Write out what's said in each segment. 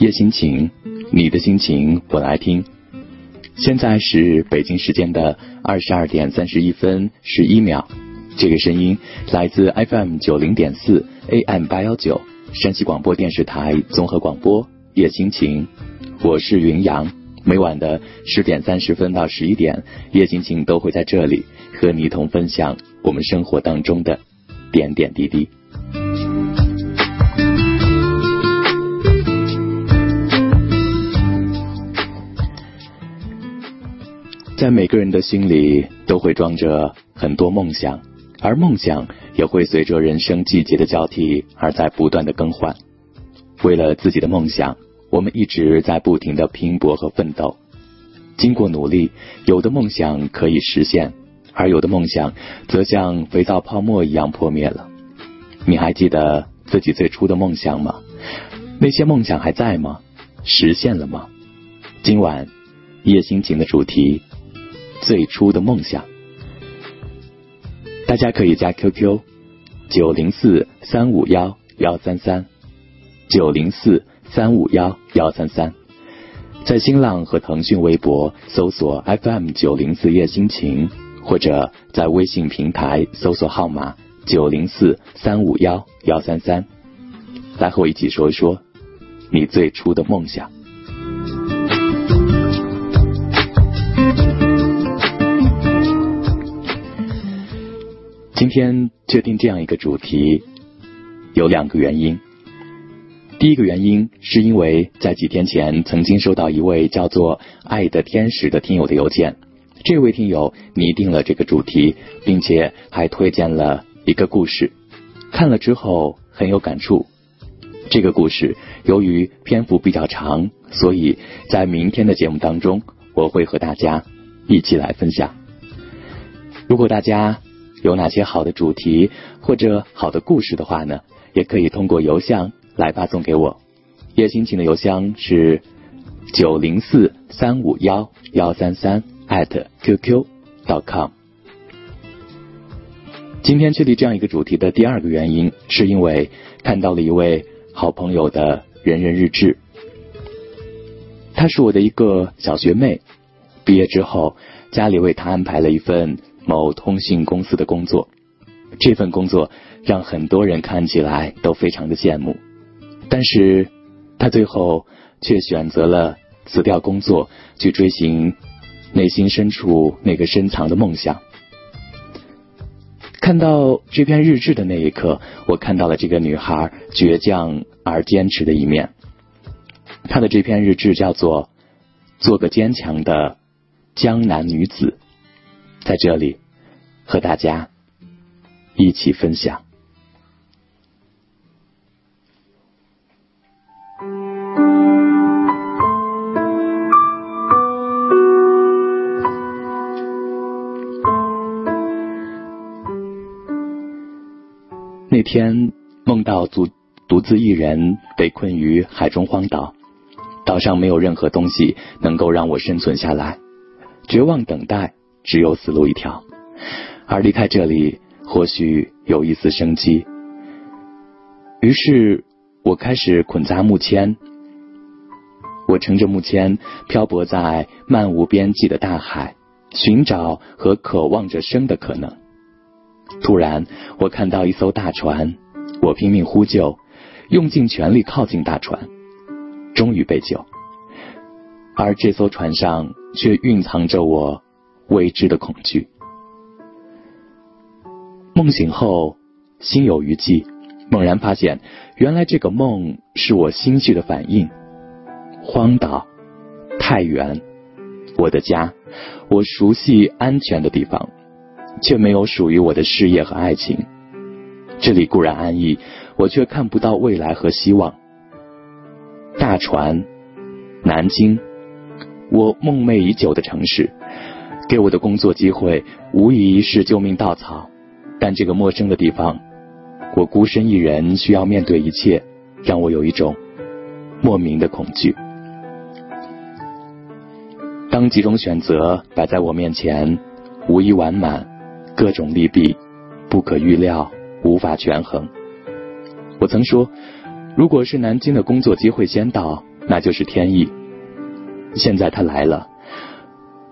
夜心情，你的心情我来听。现在是北京时间的二十二点三十一分十一秒。这个声音来自 FM 九零点四 AM 八幺九山西广播电视台综合广播夜心情，我是云阳。每晚的十点三十分到十一点，夜心情都会在这里和你一同分享我们生活当中的点点滴滴。在每个人的心里都会装着很多梦想，而梦想也会随着人生季节的交替而在不断的更换。为了自己的梦想，我们一直在不停的拼搏和奋斗。经过努力，有的梦想可以实现，而有的梦想则像肥皂泡沫一样破灭了。你还记得自己最初的梦想吗？那些梦想还在吗？实现了吗？今晚夜心情的主题。最初的梦想，大家可以加 QQ 九零四三五幺幺三三九零四三五幺幺三三，在新浪和腾讯微博搜索 FM 九零四夜心情，或者在微信平台搜索号码九零四三五幺幺三三，来和我一起说一说你最初的梦想。今天确定这样一个主题，有两个原因。第一个原因是因为在几天前曾经收到一位叫做“爱的天使”的听友的邮件，这位听友拟定了这个主题，并且还推荐了一个故事，看了之后很有感触。这个故事由于篇幅比较长，所以在明天的节目当中我会和大家一起来分享。如果大家。有哪些好的主题或者好的故事的话呢？也可以通过邮箱来发送给我。叶心情的邮箱是九零四三五幺幺三三 at qq dot com。今天确立这样一个主题的第二个原因，是因为看到了一位好朋友的人人日志。她是我的一个小学妹，毕业之后家里为她安排了一份。某通信公司的工作，这份工作让很多人看起来都非常的羡慕，但是他最后却选择了辞掉工作，去追寻内心深处那个深藏的梦想。看到这篇日志的那一刻，我看到了这个女孩倔强而坚持的一面。她的这篇日志叫做《做个坚强的江南女子》。在这里，和大家一起分享。那天梦到独独自一人被困于海中荒岛，岛上没有任何东西能够让我生存下来，绝望等待。只有死路一条，而离开这里或许有一丝生机。于是我开始捆扎木签，我乘着木签漂泊在漫无边际的大海，寻找和渴望着生的可能。突然，我看到一艘大船，我拼命呼救，用尽全力靠近大船，终于被救。而这艘船上却蕴藏着我。未知的恐惧。梦醒后，心有余悸，猛然发现，原来这个梦是我心绪的反应。荒岛，太原，我的家，我熟悉安全的地方，却没有属于我的事业和爱情。这里固然安逸，我却看不到未来和希望。大船，南京，我梦寐已久的城市。给我的工作机会无疑是救命稻草，但这个陌生的地方，我孤身一人需要面对一切，让我有一种莫名的恐惧。当几种选择摆在我面前，无一完满，各种利弊不可预料，无法权衡。我曾说，如果是南京的工作机会先到，那就是天意。现在他来了，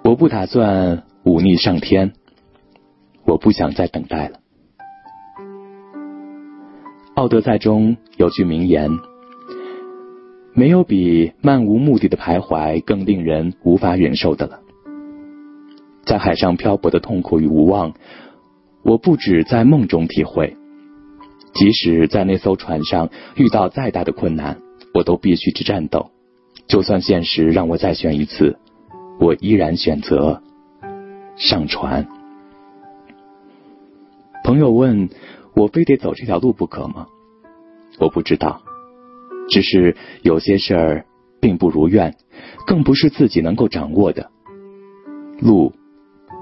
我不打算忤逆上天，我不想再等待了。《奥德赛》中有句名言：“没有比漫无目的的徘徊更令人无法忍受的了。”在海上漂泊的痛苦与无望，我不止在梦中体会，即使在那艘船上遇到再大的困难，我都必须去战斗。就算现实让我再选一次，我依然选择上船。朋友问。我非得走这条路不可吗？我不知道，只是有些事儿并不如愿，更不是自己能够掌握的。路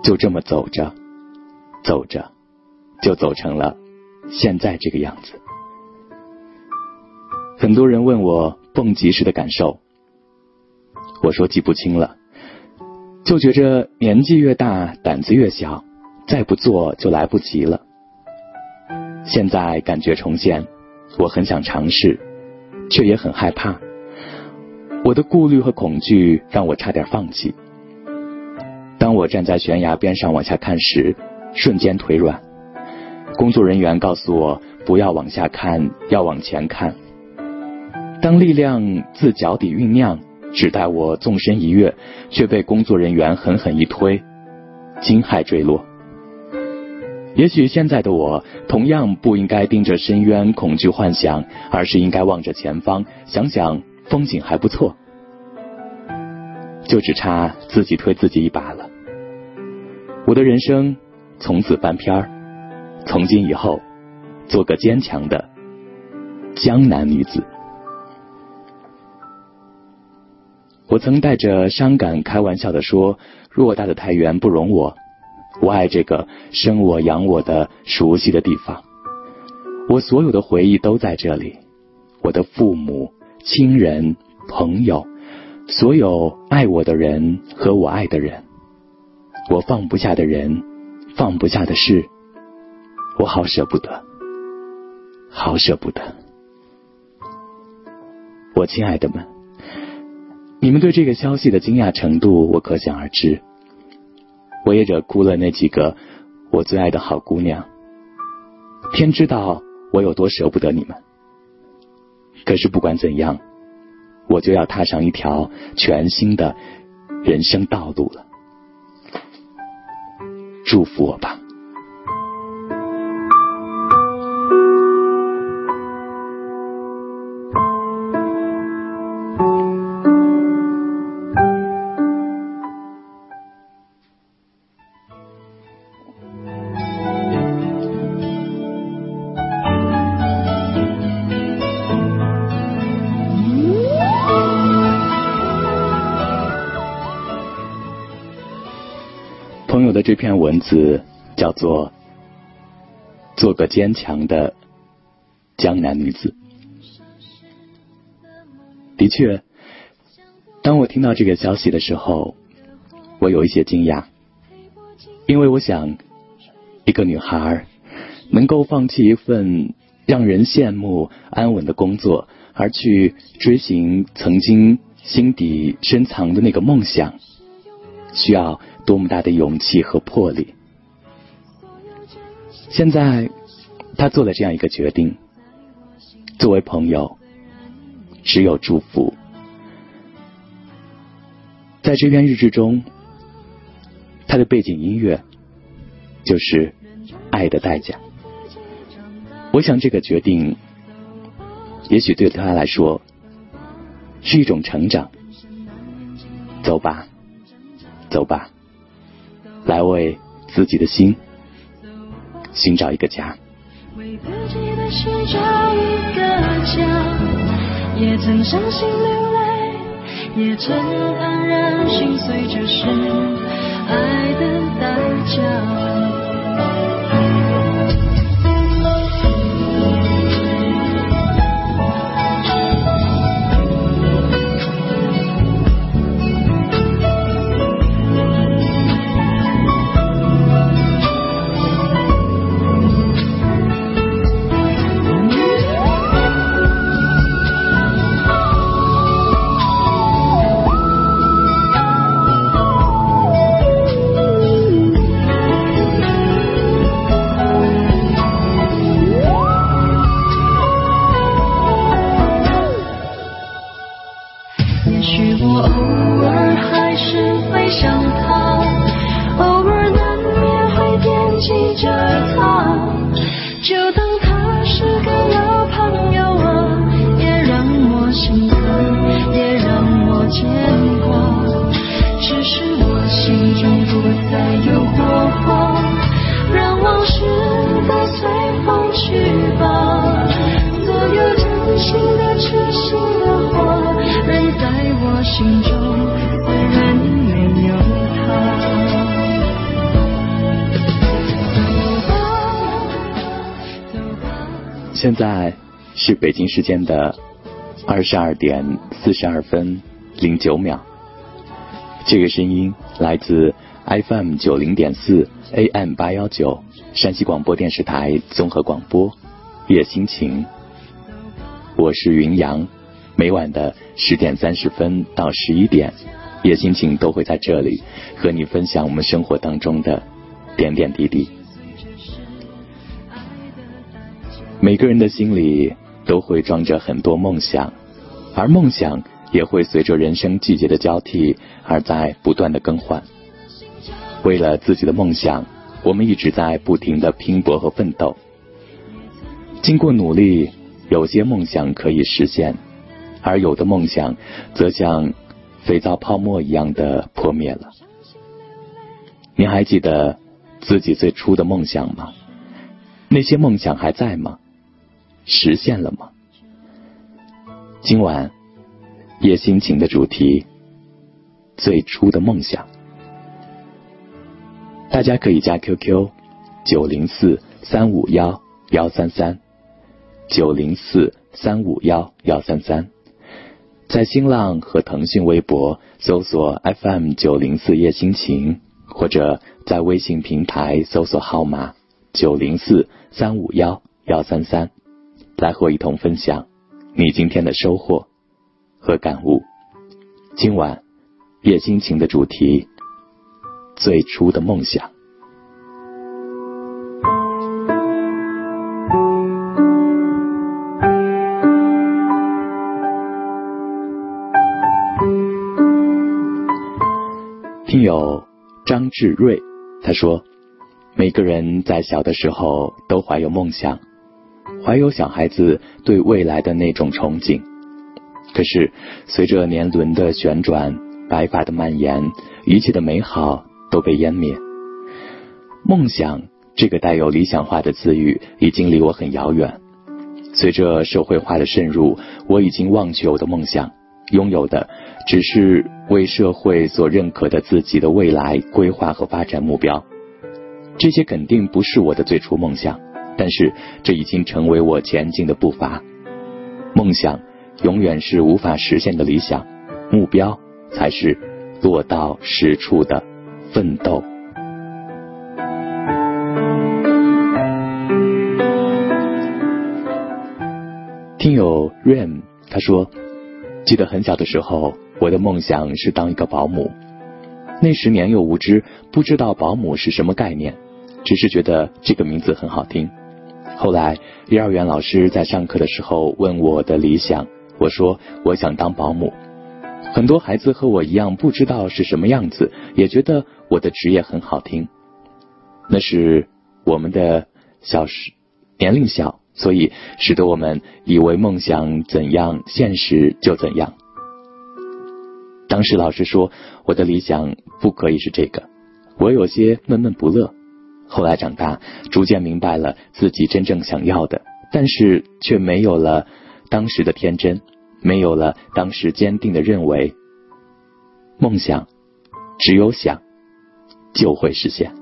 就这么走着，走着，就走成了现在这个样子。很多人问我蹦极时的感受，我说记不清了，就觉着年纪越大胆子越小，再不做就来不及了。现在感觉重现，我很想尝试，却也很害怕。我的顾虑和恐惧让我差点放弃。当我站在悬崖边上往下看时，瞬间腿软。工作人员告诉我不要往下看，要往前看。当力量自脚底酝酿，只待我纵身一跃，却被工作人员狠狠一推，惊骇坠落。也许现在的我同样不应该盯着深渊恐惧幻想，而是应该望着前方，想想风景还不错，就只差自己推自己一把了。我的人生从此翻篇儿，从今以后做个坚强的江南女子。我曾带着伤感开玩笑的说：“偌大的太原不容我。”我爱这个生我养我的熟悉的地方，我所有的回忆都在这里，我的父母、亲人、朋友，所有爱我的人和我爱的人，我放不下的人，放不下的事，我好舍不得，好舍不得。我亲爱的们，你们对这个消息的惊讶程度，我可想而知。我也惹哭了那几个我最爱的好姑娘。天知道我有多舍不得你们。可是不管怎样，我就要踏上一条全新的人生道路了。祝福我吧。这篇文字叫做“做个坚强的江南女子”。的确，当我听到这个消息的时候，我有一些惊讶，因为我想，一个女孩能够放弃一份让人羡慕安稳的工作，而去追寻曾经心底深藏的那个梦想，需要。多么大的勇气和魄力！现在，他做了这样一个决定。作为朋友，只有祝福。在这篇日志中，他的背景音乐就是《爱的代价》。我想，这个决定也许对他来说是一种成长。走吧，走吧。来为自己的心寻找一个家。为自己的心找一个家，也曾伤心流泪，也曾黯然心碎，这是爱的代价。我偶尔还是会想他，偶尔难免会惦记着他，就当他是个老朋友啊，也让我心疼，也让我牵。心中，现在是北京时间的二十二点四十二分零九秒。这个声音来自 FM 九零点四 AM 八幺九山西广播电视台综合广播夜心情。我是云阳，每晚的十点三十分到十一点，叶心情都会在这里和你分享我们生活当中的点点滴滴。每个人的心里都会装着很多梦想，而梦想也会随着人生季节的交替而在不断的更换。为了自己的梦想，我们一直在不停的拼搏和奋斗。经过努力，有些梦想可以实现，而有的梦想则像肥皂泡沫一样的破灭了。你还记得自己最初的梦想吗？那些梦想还在吗？实现了吗？今晚夜心情的主题：最初的梦想。大家可以加 QQ 九零四三五幺幺三三九零四三五幺幺三三，在新浪和腾讯微博搜索 FM 九零四夜心情，或者在微信平台搜索号码九零四三五幺幺三三。来和我一同分享你今天的收获和感悟。今晚夜心情的主题：最初的梦想。听友张志瑞他说：“每个人在小的时候都怀有梦想。”怀有小孩子对未来的那种憧憬，可是随着年轮的旋转，白发的蔓延，一切的美好都被湮灭。梦想这个带有理想化的词语已经离我很遥远。随着社会化的渗入，我已经忘却我的梦想，拥有的只是为社会所认可的自己的未来规划和发展目标。这些肯定不是我的最初梦想。但是，这已经成为我前进的步伐。梦想永远是无法实现的理想，目标才是落到实处的奋斗。听友 Rain 他说：“记得很小的时候，我的梦想是当一个保姆。那时年幼无知，不知道保姆是什么概念，只是觉得这个名字很好听。”后来，幼儿园老师在上课的时候问我的理想，我说我想当保姆。很多孩子和我一样，不知道是什么样子，也觉得我的职业很好听。那是我们的小时年龄小，所以使得我们以为梦想怎样，现实就怎样。当时老师说我的理想不可以是这个，我有些闷闷不乐。后来长大，逐渐明白了自己真正想要的，但是却没有了当时的天真，没有了当时坚定的认为，梦想只有想就会实现。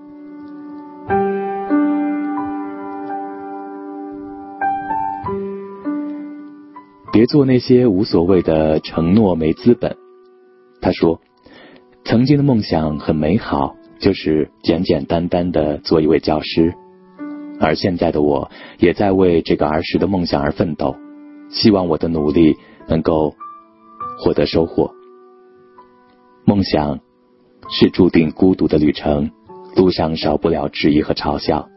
别做那些无所谓的承诺，没资本。他说，曾经的梦想很美好。就是简简单单的做一位教师，而现在的我也在为这个儿时的梦想而奋斗，希望我的努力能够获得收获。梦想是注定孤独的旅程，路上少不了质疑和嘲笑，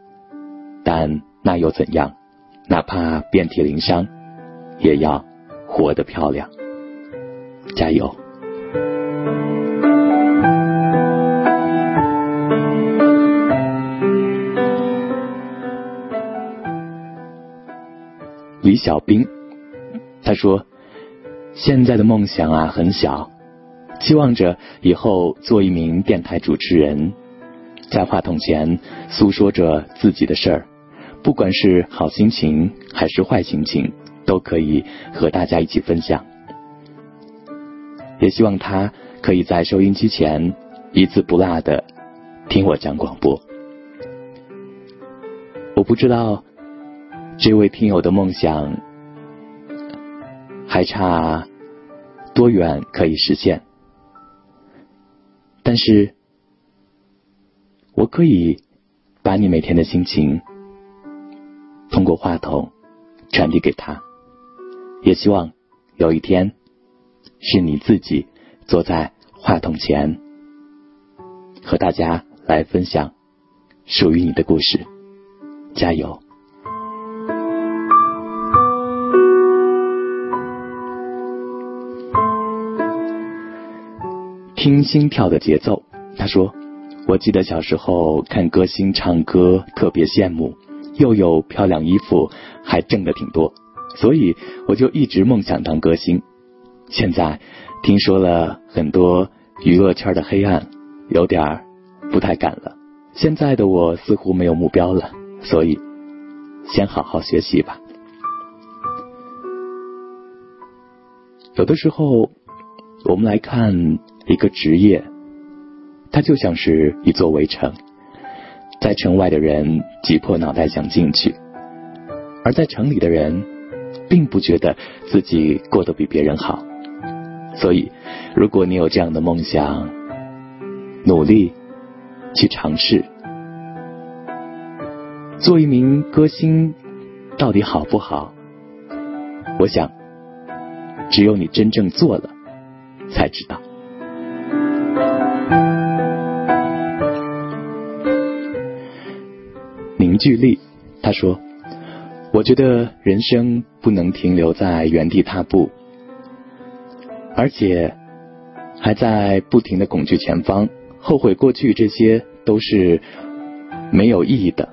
但那又怎样？哪怕遍体鳞伤，也要活得漂亮。加油！小兵，他说：“现在的梦想啊很小，期望着以后做一名电台主持人，在话筒前诉说着自己的事儿，不管是好心情还是坏心情，都可以和大家一起分享。也希望他可以在收音机前一字不落的听我讲广播。我不知道。”这位听友的梦想还差多远可以实现？但是我可以把你每天的心情通过话筒传递给他，也希望有一天是你自己坐在话筒前和大家来分享属于你的故事。加油！听心跳的节奏，他说：“我记得小时候看歌星唱歌特别羡慕，又有漂亮衣服，还挣得挺多，所以我就一直梦想当歌星。现在听说了很多娱乐圈的黑暗，有点儿不太敢了。现在的我似乎没有目标了，所以先好好学习吧。有的时候，我们来看。”一个职业，它就像是一座围城，在城外的人挤破脑袋想进去，而在城里的人并不觉得自己过得比别人好。所以，如果你有这样的梦想，努力去尝试，做一名歌星到底好不好？我想，只有你真正做了，才知道。凝聚力，他说：“我觉得人生不能停留在原地踏步，而且还在不停的恐惧前方，后悔过去，这些都是没有意义的。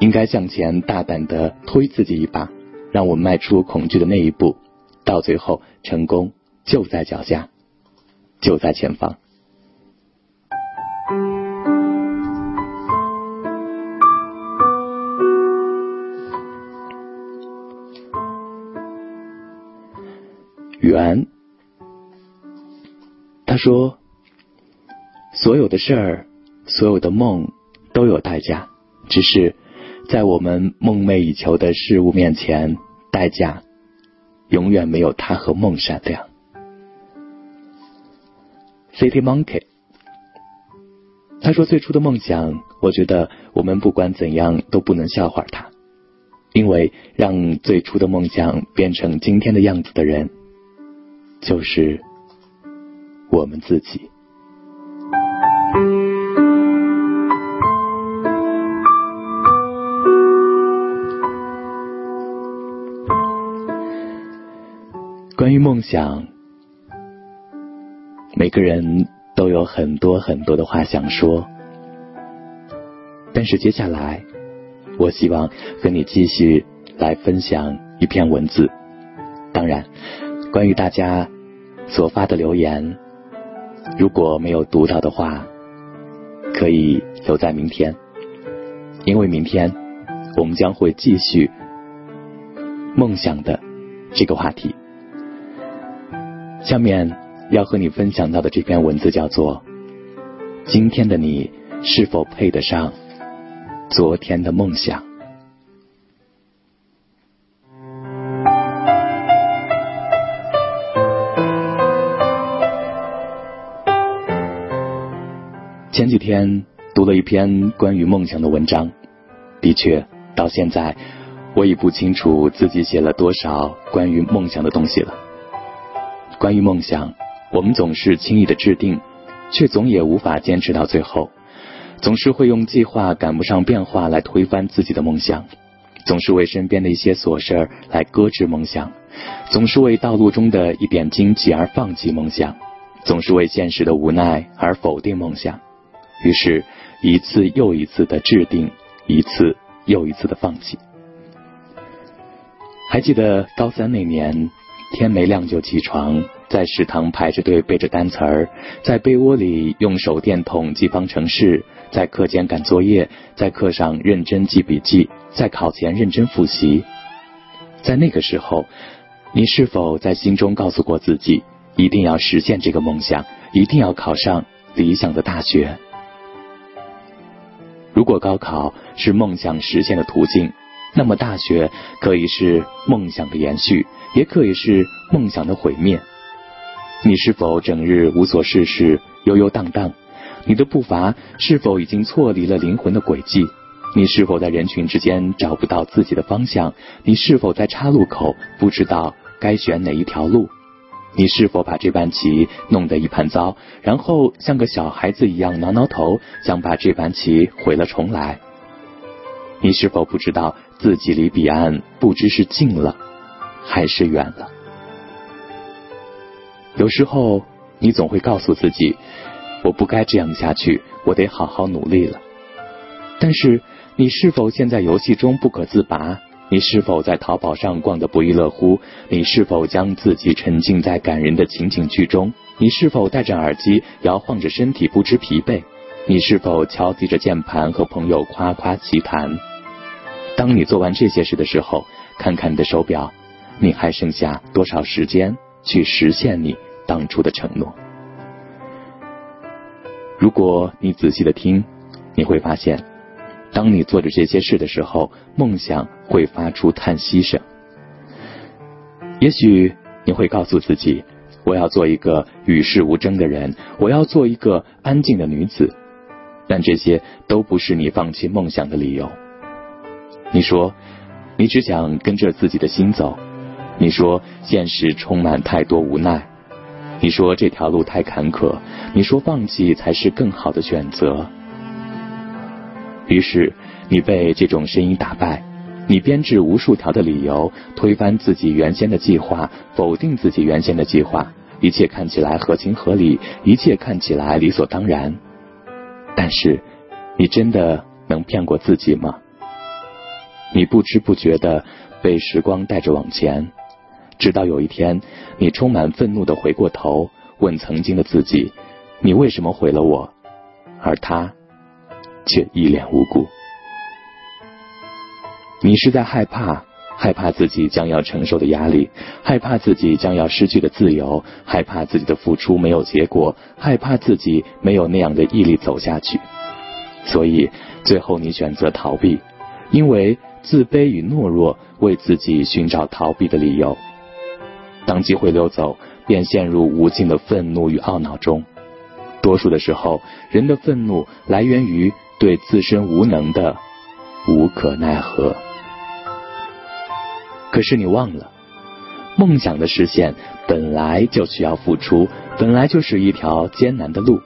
应该向前大胆的推自己一把，让我们迈出恐惧的那一步，到最后，成功就在脚下，就在前方。”缘，他说：“所有的事儿，所有的梦都有代价，只是在我们梦寐以求的事物面前，代价永远没有它和梦闪亮。” City Monkey，他说：“最初的梦想，我觉得我们不管怎样都不能笑话他，因为让最初的梦想变成今天的样子的人。”就是我们自己。关于梦想，每个人都有很多很多的话想说，但是接下来，我希望和你继续来分享一篇文字，当然。关于大家所发的留言，如果没有读到的话，可以留在明天，因为明天我们将会继续梦想的这个话题。下面要和你分享到的这篇文字叫做《今天的你是否配得上昨天的梦想》。前几天读了一篇关于梦想的文章，的确，到现在我已不清楚自己写了多少关于梦想的东西了。关于梦想，我们总是轻易的制定，却总也无法坚持到最后，总是会用计划赶不上变化来推翻自己的梦想，总是为身边的一些琐事儿来搁置梦想，总是为道路中的一点荆棘而放弃梦想，总是为现实的无奈而否定梦想。于是，一次又一次的制定，一次又一次的放弃。还记得高三那年，天没亮就起床，在食堂排着队背着单词儿，在被窝里用手电筒记方程式，在课间赶作业，在课上认真记笔记，在考前认真复习。在那个时候，你是否在心中告诉过自己，一定要实现这个梦想，一定要考上理想的大学？如果高考是梦想实现的途径，那么大学可以是梦想的延续，也可以是梦想的毁灭。你是否整日无所事事、悠悠荡荡？你的步伐是否已经错离了灵魂的轨迹？你是否在人群之间找不到自己的方向？你是否在岔路口不知道该选哪一条路？你是否把这盘棋弄得一盘糟，然后像个小孩子一样挠挠头，想把这盘棋毁了重来？你是否不知道自己离彼岸不知是近了还是远了？有时候你总会告诉自己，我不该这样下去，我得好好努力了。但是。你是否陷在游戏中不可自拔？你是否在淘宝上逛得不亦乐乎？你是否将自己沉浸在感人的情景剧中？你是否戴着耳机摇晃着身体不知疲惫？你是否敲击着键盘和朋友夸夸其谈？当你做完这些事的时候，看看你的手表，你还剩下多少时间去实现你当初的承诺？如果你仔细的听，你会发现。当你做着这些事的时候，梦想会发出叹息声。也许你会告诉自己：“我要做一个与世无争的人，我要做一个安静的女子。”但这些都不是你放弃梦想的理由。你说，你只想跟着自己的心走。你说，现实充满太多无奈。你说，这条路太坎坷。你说，放弃才是更好的选择。于是，你被这种声音打败，你编制无数条的理由，推翻自己原先的计划，否定自己原先的计划，一切看起来合情合理，一切看起来理所当然。但是，你真的能骗过自己吗？你不知不觉的被时光带着往前，直到有一天，你充满愤怒的回过头，问曾经的自己：“你为什么毁了我？”而他。却一脸无辜。你是在害怕，害怕自己将要承受的压力，害怕自己将要失去的自由，害怕自己的付出没有结果，害怕自己没有那样的毅力走下去。所以，最后你选择逃避，因为自卑与懦弱为自己寻找逃避的理由。当机会溜走，便陷入无尽的愤怒与懊恼中。多数的时候，人的愤怒来源于。对自身无能的无可奈何，可是你忘了，梦想的实现本来就需要付出，本来就是一条艰难的路，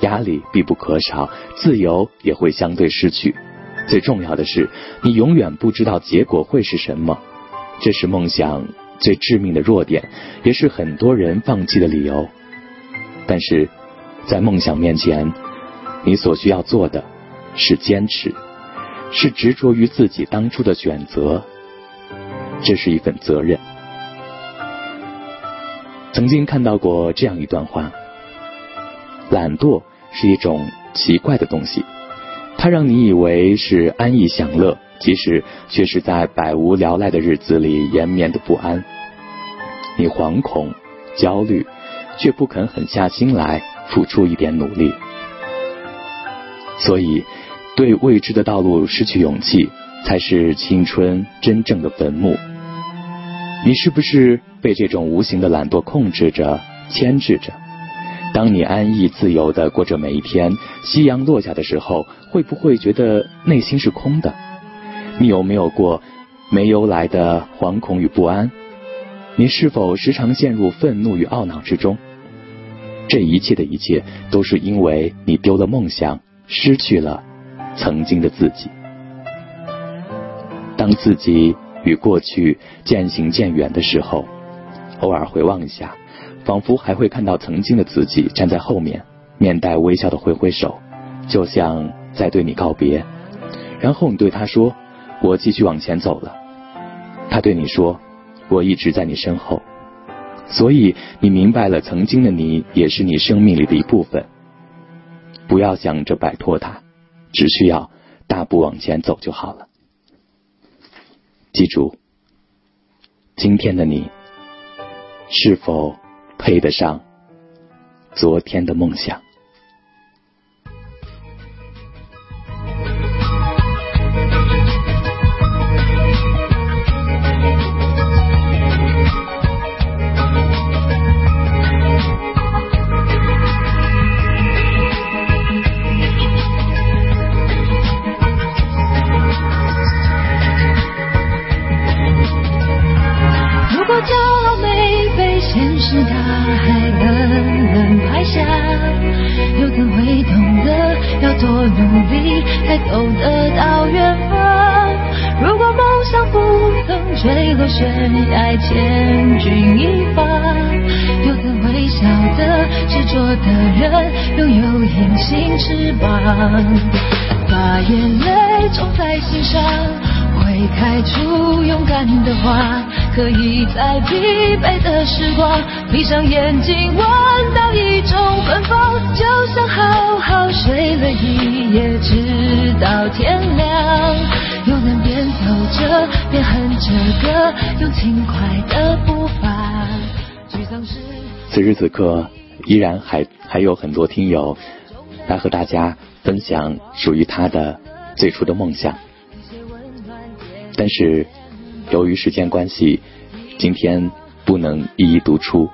压力必不可少，自由也会相对失去。最重要的是，你永远不知道结果会是什么，这是梦想最致命的弱点，也是很多人放弃的理由。但是在梦想面前，你所需要做的。是坚持，是执着于自己当初的选择，这是一份责任。曾经看到过这样一段话：懒惰是一种奇怪的东西，它让你以为是安逸享乐，其实却是在百无聊赖的日子里延绵的不安。你惶恐、焦虑，却不肯狠下心来付出一点努力，所以。对未知的道路失去勇气，才是青春真正的坟墓。你是不是被这种无形的懒惰控制着、牵制着？当你安逸自由的过着每一天，夕阳落下的时候，会不会觉得内心是空的？你有没有过没由来的惶恐与不安？你是否时常陷入愤怒与懊恼之中？这一切的一切，都是因为你丢了梦想，失去了。曾经的自己，当自己与过去渐行渐远的时候，偶尔回望一下，仿佛还会看到曾经的自己站在后面，面带微笑的挥挥手，就像在对你告别。然后你对他说：“我继续往前走了。”他对你说：“我一直在你身后，所以你明白了，曾经的你也是你生命里的一部分。不要想着摆脱它，只需要大步往前走就好了。记住，今天的你是否配得上昨天的梦想？曾坠落悬崖千钧一发，有曾微笑的执着的人，拥有隐形翅膀，把眼泪种在心上，会开出勇敢的花，可以在疲惫的时光，闭上眼睛闻到一种芬芳，就像好好睡了一夜，直到天亮。又能边走着边哼着歌，用轻快的步伐。此时此刻，依然还还有很多听友来和大家分享属于他的最初的梦想。但是由于时间关系，今天不能一一读出。